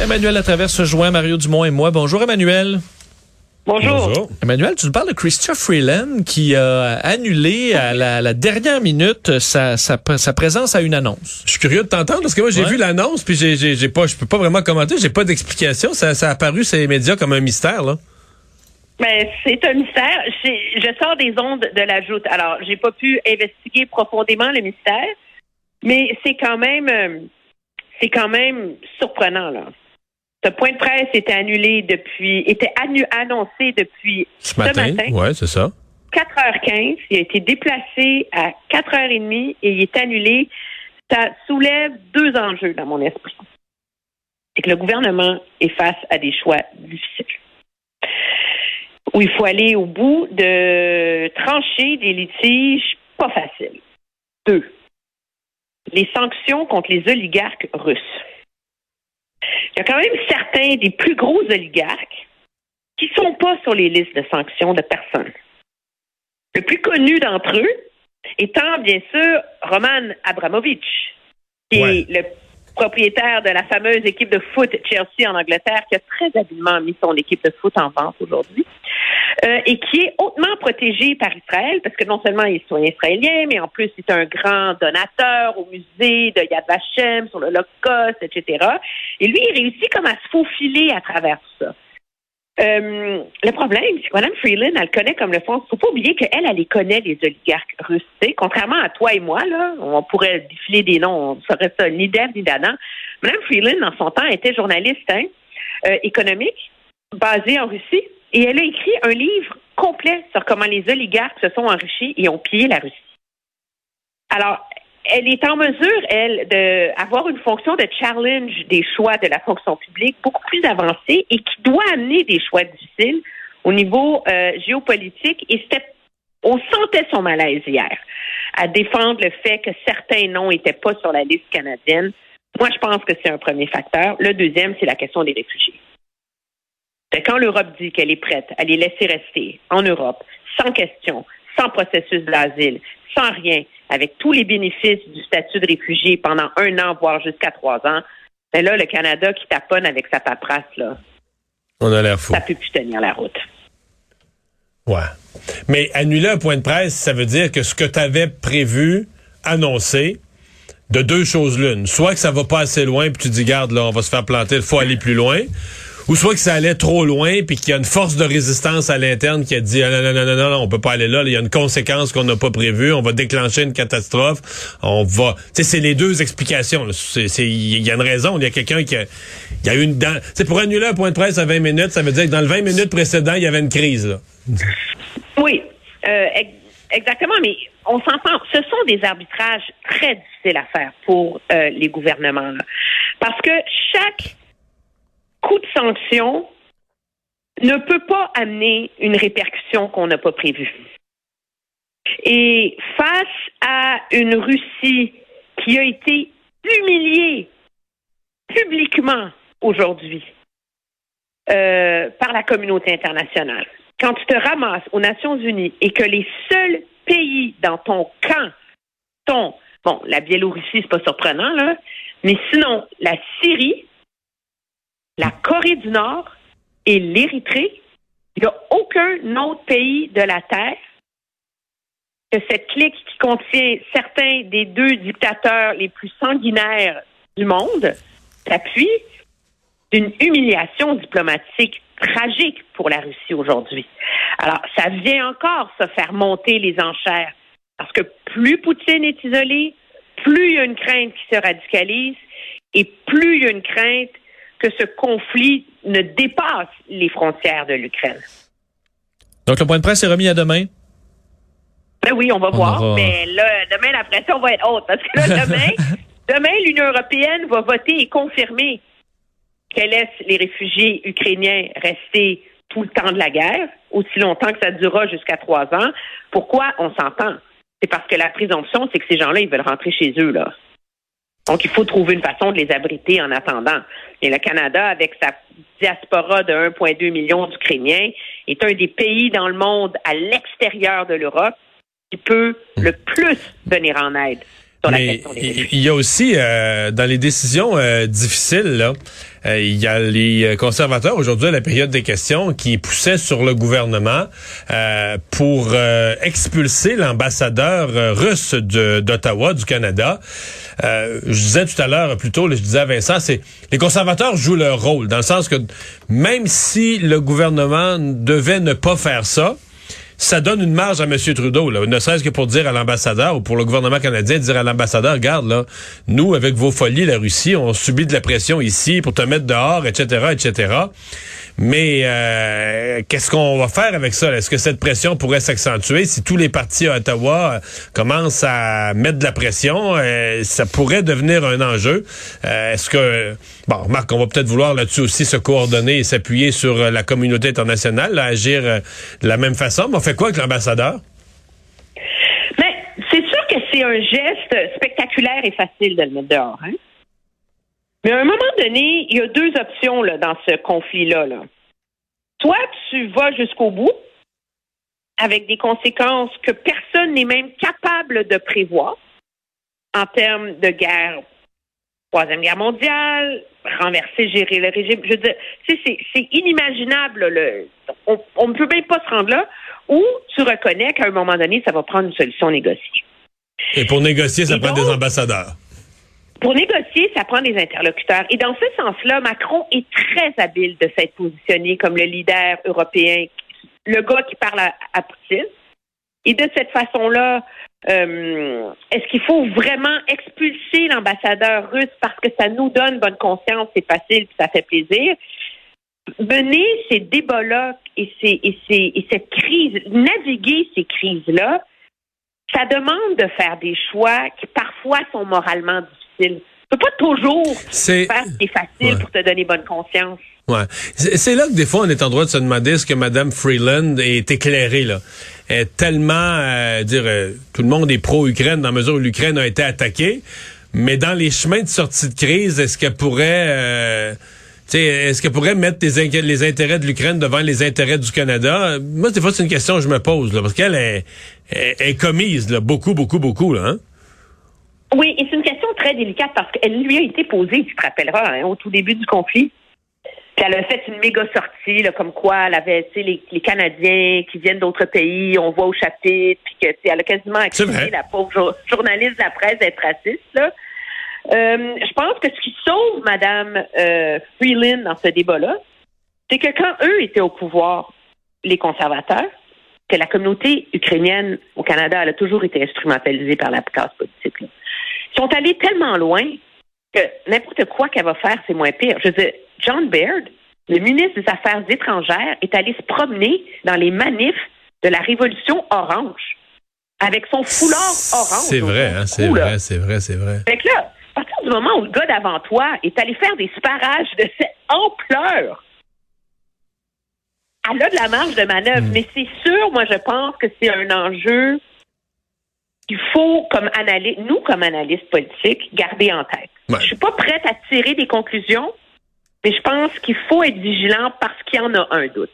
Emmanuel Latraverse se joint, Mario Dumont et moi. Bonjour Emmanuel. Bonjour. Emmanuel, tu nous parles de Christopher Freeland qui a annulé à la, dernière minute sa, sa, présence à une annonce. Je suis curieux de t'entendre parce que moi j'ai vu l'annonce puis j'ai, j'ai, pas, je peux pas vraiment commenter, j'ai pas d'explication. Ça, ça a apparu sur les médias comme un mystère là. Mais c'est un mystère. Je sors des ondes de la joute. Alors, j'ai pas pu investiguer profondément le mystère, mais c'est quand même, euh, c'est quand même surprenant là. Ce point de presse était annulé depuis, était annoncé depuis ce matin? Oui, c'est ça. 4h15. Il a été déplacé à 4h30 et il est annulé. Ça soulève deux enjeux dans mon esprit. C'est que le gouvernement est face à des choix difficiles. Où il faut aller au bout de trancher des litiges pas faciles. Deux. Les sanctions contre les oligarques russes. Il y a quand même certains des plus gros oligarques qui ne sont pas sur les listes de sanctions de personnes. Le plus connu d'entre eux étant, bien sûr, Roman Abramovich, qui est le propriétaire de la fameuse équipe de foot Chelsea en Angleterre, qui a très habilement mis son équipe de foot en vente aujourd'hui, euh, et qui est hautement protégé par Israël, parce que non seulement il est citoyen israélien, mais en plus c'est un grand donateur au musée de Yad Vashem sur l'Holocauste, etc. Et lui, il réussit comme à se faufiler à travers ça. Euh, le problème, c'est que Mme Freeland, elle connaît comme le fond. Il faut pas oublier qu'elle, elle les connaît, les oligarques russes. Contrairement à toi et moi, là, on pourrait défiler des noms, on saurait ça ni d'Ève ni d'Adam. Mme Freeland, dans son temps, était journaliste hein, euh, économique, basée en Russie, et elle a écrit un livre complet sur comment les oligarques se sont enrichis et ont pillé la Russie. Alors, elle est en mesure, elle, d'avoir une fonction de challenge des choix de la fonction publique beaucoup plus avancée et qui doit amener des choix difficiles au niveau euh, géopolitique. Et on sentait son malaise hier à défendre le fait que certains noms n'étaient pas sur la liste canadienne. Moi, je pense que c'est un premier facteur. Le deuxième, c'est la question des réfugiés. Quand l'Europe dit qu'elle est prête à les laisser rester en Europe, sans question, sans processus d'asile, sans rien, avec tous les bénéfices du statut de réfugié pendant un an, voire jusqu'à trois ans, mais ben là, le Canada qui taponne avec sa paperasse, là, on a l'air fou. Ça peut plus tenir la route. Ouais. Mais annuler un point de presse, ça veut dire que ce que tu avais prévu, annoncé, de deux choses l'une. Soit que ça va pas assez loin, puis tu dis, garde, là, on va se faire planter, il faut aller plus loin ou soit que ça allait trop loin puis qu'il y a une force de résistance à l'interne qui a dit ah, non, non, non, non, non, on peut pas aller là, il y a une conséquence qu'on n'a pas prévue, on va déclencher une catastrophe, on va... Tu sais, c'est les deux explications. Il y a une raison, il y a quelqu'un qui a, y a une... Pour annuler un point de presse à 20 minutes, ça veut dire que dans le 20 minutes précédent, il y avait une crise. Là. Oui, euh, exactement, mais on s'entend, ce sont des arbitrages très difficiles à faire pour euh, les gouvernements. Parce que chaque coup de sanction ne peut pas amener une répercussion qu'on n'a pas prévue. Et face à une Russie qui a été humiliée publiquement aujourd'hui euh, par la communauté internationale, quand tu te ramasses aux Nations Unies et que les seuls pays dans ton camp sont, bon, la Biélorussie, c'est pas surprenant, là, mais sinon, la Syrie, la Corée du Nord et l'Érythrée. Il n'y a aucun autre pays de la Terre que cette clique qui contient certains des deux dictateurs les plus sanguinaires du monde s'appuie d'une humiliation diplomatique tragique pour la Russie aujourd'hui. Alors, ça vient encore se faire monter les enchères. Parce que plus Poutine est isolé, plus il y a une crainte qui se radicalise et plus il y a une crainte que ce conflit ne dépasse les frontières de l'Ukraine. Donc, le point de presse est remis à demain? Ben oui, on va On voir. aura- Mais là, demain, la pression va être haute. Parce que là, demain, demain, l'Union européenne va voter et confirmer qu'elle laisse les réfugiés ukrainiens rester tout le temps de la guerre, aussi longtemps que ça durera jusqu'à trois ans. Pourquoi? On s'entend? C'est parce que la présomption, c'est que ces gens-là, ils veulent rentrer chez eux, là. Donc, il faut trouver une façon de les abriter en attendant. Et le Canada, avec sa diaspora de 1,2 million d'Ukrainiens, est un des pays dans le monde à l'extérieur de l'Europe qui peut le plus venir en aide il y a aussi, euh, dans les décisions euh, difficiles, là, euh, il y a les euh, conservateurs aujourd'hui à la période des questions qui poussaient sur le gouvernement euh, pour euh, expulser l'ambassadeur russe d'Ottawa, du Canada. Euh, je disais tout à l'heure, plutôt, je disais à Vincent, c'est les conservateurs jouent leur rôle, dans le sens que même si le gouvernement devait ne pas faire ça, ça donne une marge à M. Trudeau, ne serait-ce que pour dire à l'ambassadeur ou pour le gouvernement canadien, dire à l'ambassadeur, regarde, là, nous, avec vos folies, la Russie, on subit de la pression ici pour te mettre dehors, etc., etc. Mais euh, qu'est-ce qu'on va faire avec ça? Est-ce que cette pression pourrait s'accentuer si tous les partis à Ottawa euh, commencent à mettre de la pression? euh, ça pourrait devenir un enjeu. Euh, Est-ce que... Bon, Marc, on va peut-être vouloir là-dessus aussi se coordonner et s'appuyer sur la communauté internationale, agir de la même façon. Mais on fait quoi avec l'ambassadeur? Mais c'est sûr que c'est un geste spectaculaire et facile de le mettre dehors. Hein? Mais à un moment donné, il y a deux options là, dans ce conflit-là. Là. Soit tu vas jusqu'au bout, avec des conséquences que personne n'est même capable de prévoir en termes de guerre, troisième guerre mondiale, renverser, gérer le régime. Je veux dire, c'est, inimaginable. Le, on, on ne peut même pas se rendre là. Ou tu reconnais qu'à un moment donné, ça va prendre une solution négociée. Et pour négocier, ça Et prend donc- des ambassadeurs. Pour négocier, ça prend des interlocuteurs. Et dans ce sens-là, Macron est très habile de s'être positionné comme le leader européen, le gars qui parle à, Poutine. Et de cette façon-là, euh, est-ce qu'il faut vraiment expulser l'ambassadeur russe parce que ça nous donne bonne conscience, c'est facile, ça fait plaisir? Mener ces débats-là et, et cette crise, naviguer ces crises-là, ça demande de faire des choix qui parfois sont moralement difficiles. Tu peux pas toujours C'est- faire ce qui est facile Ouais. pour te donner bonne conscience. Ouais. C'est là que des fois, on est en droit de se demander est-ce que Mme Freeland est éclairée, là. Elle est tellement, euh, dire, euh, tout le monde est pro-Ukraine dans la mesure où l'Ukraine a été attaquée, mais dans les chemins de sortie de crise, est-ce qu'elle pourrait, euh, tu sais, est-ce qu'elle pourrait mettre les, intérêts de l'Ukraine devant les intérêts du Canada? Moi, des fois, c'est une question que je me pose, là, parce qu'elle est, est, est commise, là, beaucoup, beaucoup, beaucoup, là, hein? Oui, et c'est une question très délicate parce qu'elle lui a été posée, tu te rappelleras, hein, au tout début du conflit. Puis elle a fait une méga sortie, là, comme quoi elle avait, tu sais, les, les Canadiens qui viennent d'autres pays, on voit au chapitre, puis que, elle a quasiment accusé la pauvre jour- journaliste de la presse d'être raciste, là. Euh, je pense que ce qui sauve Madame euh, Freeland dans ce débat-là, c'est que quand eux étaient au pouvoir, les conservateurs, que la communauté ukrainienne au Canada, elle a toujours été instrumentalisée par la classe politique. Sont allés tellement loin que n'importe quoi qu'elle va faire, c'est moins pire. Je veux dire, John Baird, le ministre des Affaires étrangères, est allé se promener dans les manifs de la Révolution orange avec son foulard orange. C'est vrai, hein, c'est vrai, c'est vrai, c'est vrai. Fait que là, à partir du moment où le gars d'avant toi est allé faire des sparages de cette ampleur, elle a de la marge de manœuvre. Mais c'est sûr, moi, je pense que c'est un enjeu qu'il faut, comme analyste, nous, comme analystes politiques, garder en tête. Ouais. Je suis pas prête à tirer des conclusions, mais je pense qu'il faut être vigilant parce qu'il y en a un doute.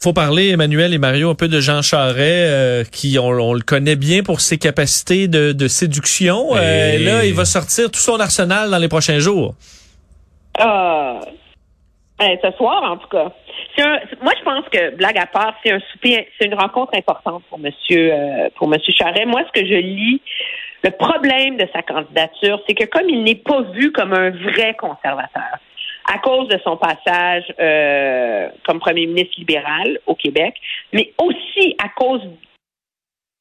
faut parler, Emmanuel et Mario, un peu de Jean Charest, euh, qui on, on le connaît bien pour ses capacités de, de séduction. Euh, là, il va sortir tout son arsenal dans les prochains jours. Ah, ben, ce soir, en tout cas. Un- moi, je pense que, blague à part, c'est un souper, c'est une rencontre importante pour Monsieur, euh, pour Monsieur Charest. Moi, ce que je lis, le problème de sa candidature, c'est que comme il n'est pas vu comme un vrai conservateur, à cause de son passage euh, comme premier ministre libéral au Québec, mais aussi à cause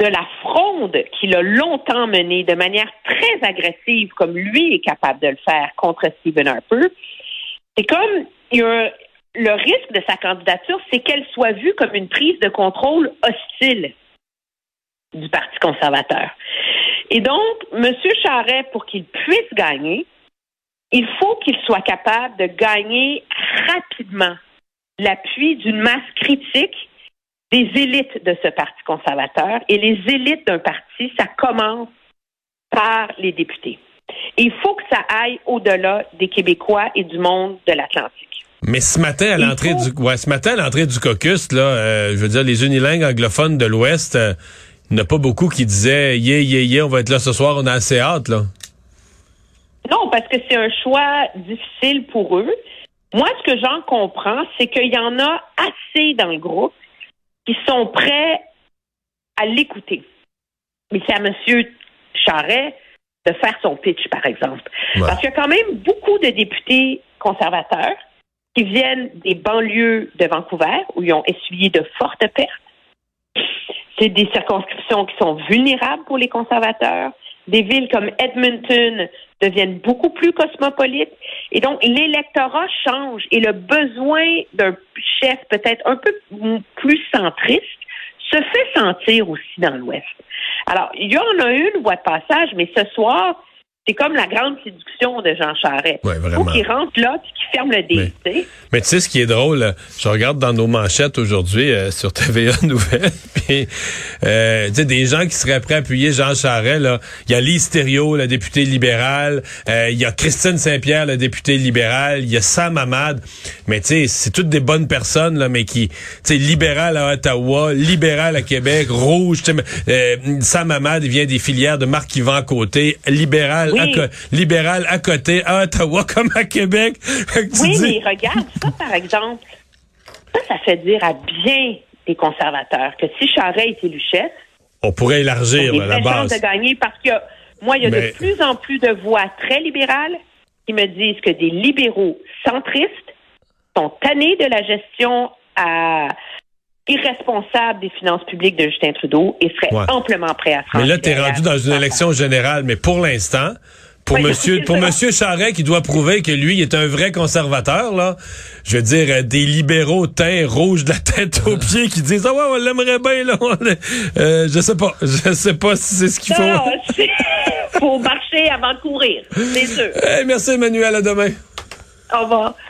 de la fronde qu'il a longtemps menée de manière très agressive, comme lui est capable de le faire contre Stephen Harper. C'est comme le risque de sa candidature, c'est qu'elle soit vue comme une prise de contrôle hostile du Parti conservateur. Et donc, M. Charret, pour qu'il puisse gagner, il faut qu'il soit capable de gagner rapidement l'appui d'une masse critique des élites de ce Parti conservateur. Et les élites d'un parti, ça commence par les députés. Il faut que ça aille au-delà des Québécois et du monde de l'Atlantique. Mais ce matin, à l'entrée faut- du, ouais, ce matin, à l'entrée du caucus, là, euh, je veux dire, les unilingues anglophones de l'Ouest, euh, il n'y en a pas beaucoup qui disaient, yeah, yeah, yeah, on va être là ce soir, on a assez hâte, là. Non, parce que c'est un choix difficile pour eux. Moi, ce que j'en comprends, c'est qu'il y en a assez dans le groupe qui sont prêts à l'écouter. Mais c'est à M. Charret de faire son pitch, par exemple. Ouais. Parce qu'il y a quand même beaucoup de députés conservateurs qui viennent des banlieues de Vancouver, où ils ont essuyé de fortes pertes. C'est des circonscriptions qui sont vulnérables pour les conservateurs. Des villes comme Edmonton deviennent beaucoup plus cosmopolites. Et donc, l'électorat change et le besoin d'un chef peut-être un peu plus centriste se fait sentir aussi dans l'Ouest. Alors, il y en a une voie de passage, mais ce soir, c'est comme la grande séduction de Jean Charest. Ouais, faut vraiment. qu'il rentre là puis qu'il ferme le dé. tu sais. Mais tu sais, ce qui est drôle, là, je regarde dans nos manchettes aujourd'hui euh, sur TVA Nouvelles, puis euh, tu sais, des gens qui seraient prêts à appuyer Jean Charest, là. Il y a Lise Thériault, la députée libérale, euh, il y a Christine Saint-Pierre, la députée libérale, il y a Sam Hamad, mais tu sais, c'est toutes des bonnes personnes, là, mais qui, tu sais, libéral à Ottawa, libéral à Québec, rouge, euh, Sam Hamad vient des filières de Marc-Yvan Côté, libéral, Oui. libéral à côté, à Ottawa comme à Québec. Oui, dis- mais regarde, ça, par exemple, ça, ça fait dire à bien des conservateurs que si Charest est élu chef, On pourrait élargir a la base. de gagner parce que moi, il y a Mais- de plus en plus de voix très libérales qui me disent que des libéraux centristes sont tannés de la gestion à- irresponsable des finances publiques de Justin Trudeau et Ouais. amplement prêts à Mais franchir là, tu es rendu dans une élection générale, mais pour l'instant, pour Oui, monsieur, pour monsieur Charret qui doit prouver que lui est un vrai conservateur, là, je veux dire, euh, des libéraux teints rouges de la tête aux pieds qui disent, ah ouais, on l'aimerait bien, là, on est- euh, je sais pas, je sais pas si c'est ce qu'il faut. Non, faut marcher avant de courir, c'est sûr. Hey, merci Emmanuel, à demain. Au revoir.